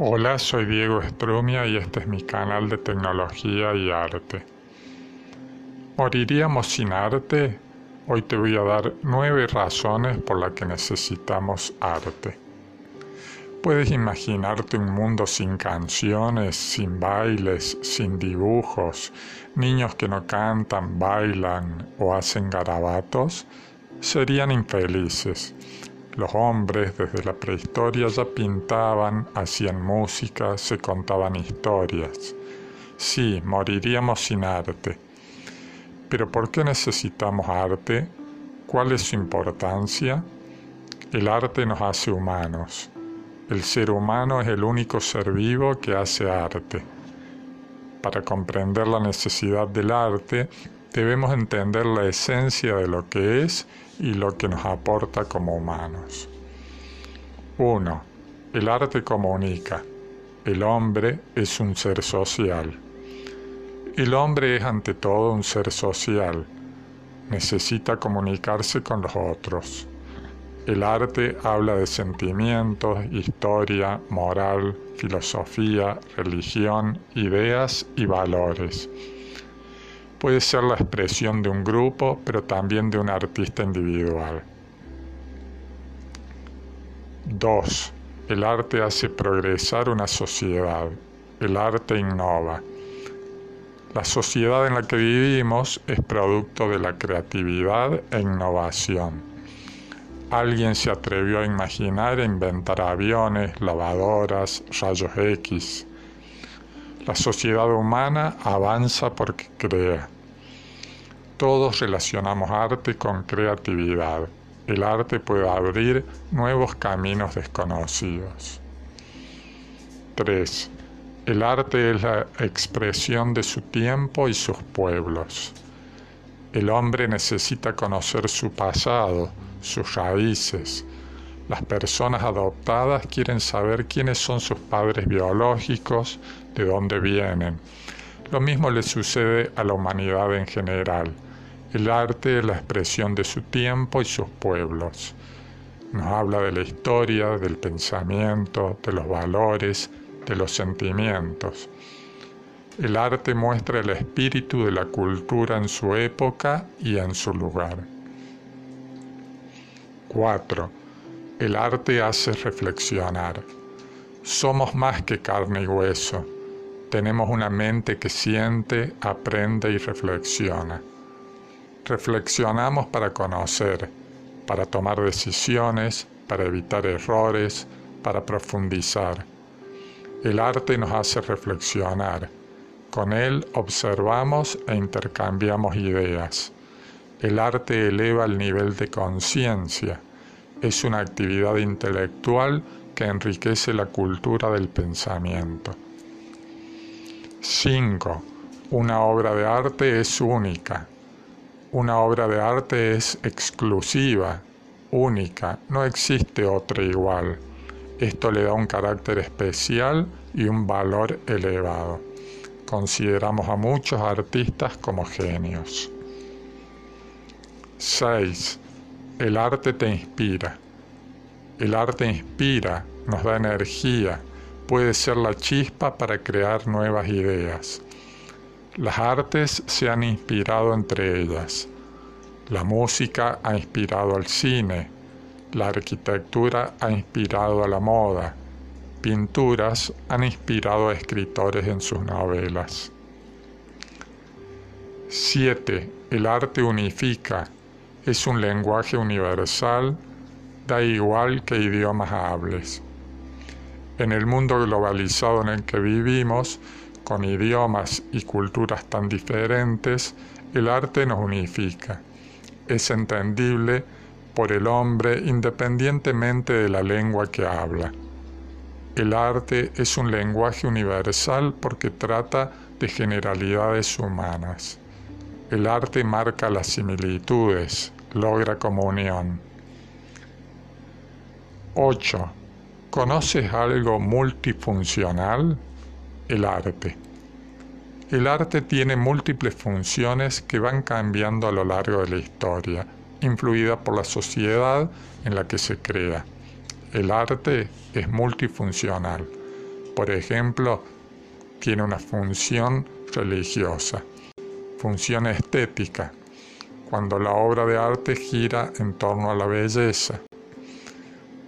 Hola, soy Diego Estrumia y este es mi canal de tecnología y arte. ¿Moriríamos sin arte? Hoy te voy a dar nueve razones por las que necesitamos arte. Puedes imaginarte un mundo sin canciones, sin bailes, sin dibujos, niños que no cantan, bailan o hacen garabatos, serían infelices los hombres desde la prehistoria ya pintaban, hacían música, se contaban historias. Sí, moriríamos sin arte. Pero ¿por qué necesitamos arte? ¿Cuál es su importancia? El arte nos hace humanos. El ser humano es el único ser vivo que hace arte. Para comprender la necesidad del arte, debemos entender la esencia de lo que es y lo que nos aporta como humanos. 1. El arte comunica. El hombre es un ser social. El hombre es ante todo un ser social. Necesita comunicarse con los otros. El arte habla de sentimientos, historia, moral, filosofía, religión, ideas y valores puede ser la expresión de un grupo, pero también de un artista individual. 2. El arte hace progresar una sociedad. El arte innova. La sociedad en la que vivimos es producto de la creatividad e innovación. Alguien se atrevió a imaginar e inventar aviones, lavadoras, rayos X, la sociedad humana avanza porque crea. Todos relacionamos arte con creatividad. El arte puede abrir nuevos caminos desconocidos. 3. El arte es la expresión de su tiempo y sus pueblos. El hombre necesita conocer su pasado, sus raíces, las personas adoptadas quieren saber quiénes son sus padres biológicos, de dónde vienen. Lo mismo le sucede a la humanidad en general. El arte es la expresión de su tiempo y sus pueblos. Nos habla de la historia, del pensamiento, de los valores, de los sentimientos. El arte muestra el espíritu de la cultura en su época y en su lugar. 4. El arte hace reflexionar. Somos más que carne y hueso. Tenemos una mente que siente, aprende y reflexiona. Reflexionamos para conocer, para tomar decisiones, para evitar errores, para profundizar. El arte nos hace reflexionar. Con él observamos e intercambiamos ideas. El arte eleva el nivel de conciencia es una actividad intelectual que enriquece la cultura del pensamiento. 5. Una obra de arte es única. Una obra de arte es exclusiva, única, no existe otra igual. Esto le da un carácter especial y un valor elevado. Consideramos a muchos artistas como genios. 6. El arte te inspira. El arte inspira, nos da energía, puede ser la chispa para crear nuevas ideas. Las artes se han inspirado entre ellas. La música ha inspirado al cine, la arquitectura ha inspirado a la moda, pinturas han inspirado a escritores en sus novelas. 7. El arte unifica, es un lenguaje universal, da igual que idiomas hables. En el mundo globalizado en el que vivimos, con idiomas y culturas tan diferentes, el arte nos unifica. Es entendible por el hombre independientemente de la lengua que habla. El arte es un lenguaje universal porque trata de generalidades humanas. El arte marca las similitudes, logra comunión. 8. ¿Conoces algo multifuncional? El arte. El arte tiene múltiples funciones que van cambiando a lo largo de la historia, influida por la sociedad en la que se crea. El arte es multifuncional. por ejemplo, tiene una función religiosa, función estética, cuando la obra de arte gira en torno a la belleza.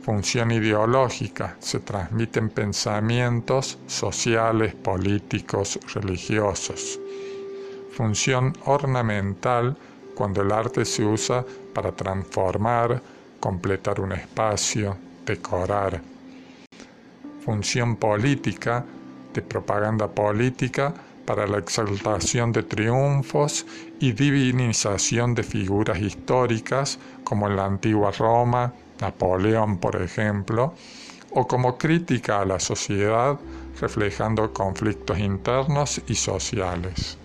Función ideológica, se transmiten pensamientos sociales, políticos, religiosos. Función ornamental, cuando el arte se usa para transformar, completar un espacio, decorar. Función política, de propaganda política, para la exaltación de triunfos y divinización de figuras históricas como en la antigua Roma, Napoleón por ejemplo, o como crítica a la sociedad reflejando conflictos internos y sociales.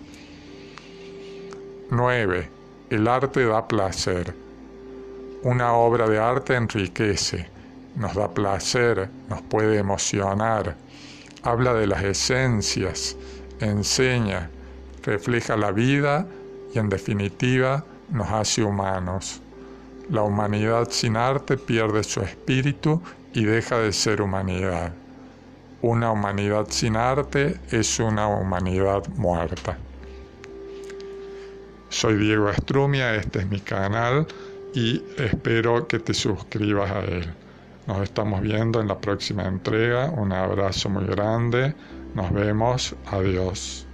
9. El arte da placer. Una obra de arte enriquece, nos da placer, nos puede emocionar, habla de las esencias, enseña, refleja la vida y en definitiva nos hace humanos. La humanidad sin arte pierde su espíritu y deja de ser humanidad. Una humanidad sin arte es una humanidad muerta. Soy Diego Astrumia, este es mi canal y espero que te suscribas a él. Nos estamos viendo en la próxima entrega. Un abrazo muy grande. Nos vemos. Adiós.